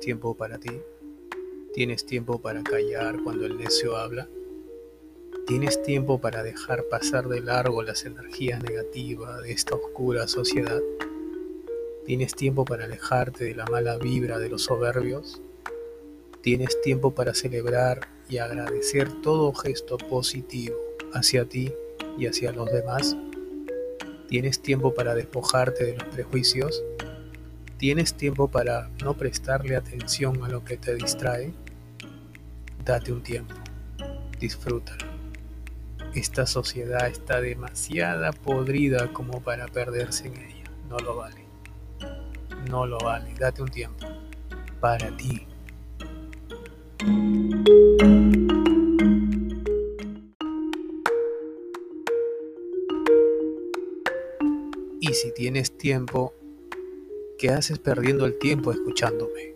tiempo para ti? ¿Tienes tiempo para callar cuando el necio habla? ¿Tienes tiempo para dejar pasar de largo las energías negativas de esta oscura sociedad? ¿Tienes tiempo para alejarte de la mala vibra de los soberbios? ¿Tienes tiempo para celebrar y agradecer todo gesto positivo hacia ti y hacia los demás? ¿Tienes tiempo para despojarte de los prejuicios? ¿Tienes tiempo para no prestarle atención a lo que te distrae? Date un tiempo, disfrútalo. Esta sociedad está demasiada podrida como para perderse en ella. No lo vale. No lo vale. Date un tiempo. Para ti. Y si tienes tiempo, ¿qué haces perdiendo el tiempo escuchándome?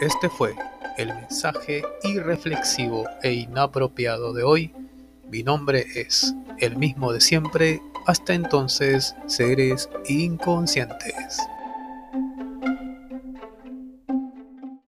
Este fue el mensaje irreflexivo e inapropiado de hoy. Mi nombre es el mismo de siempre. Hasta entonces, seres inconscientes.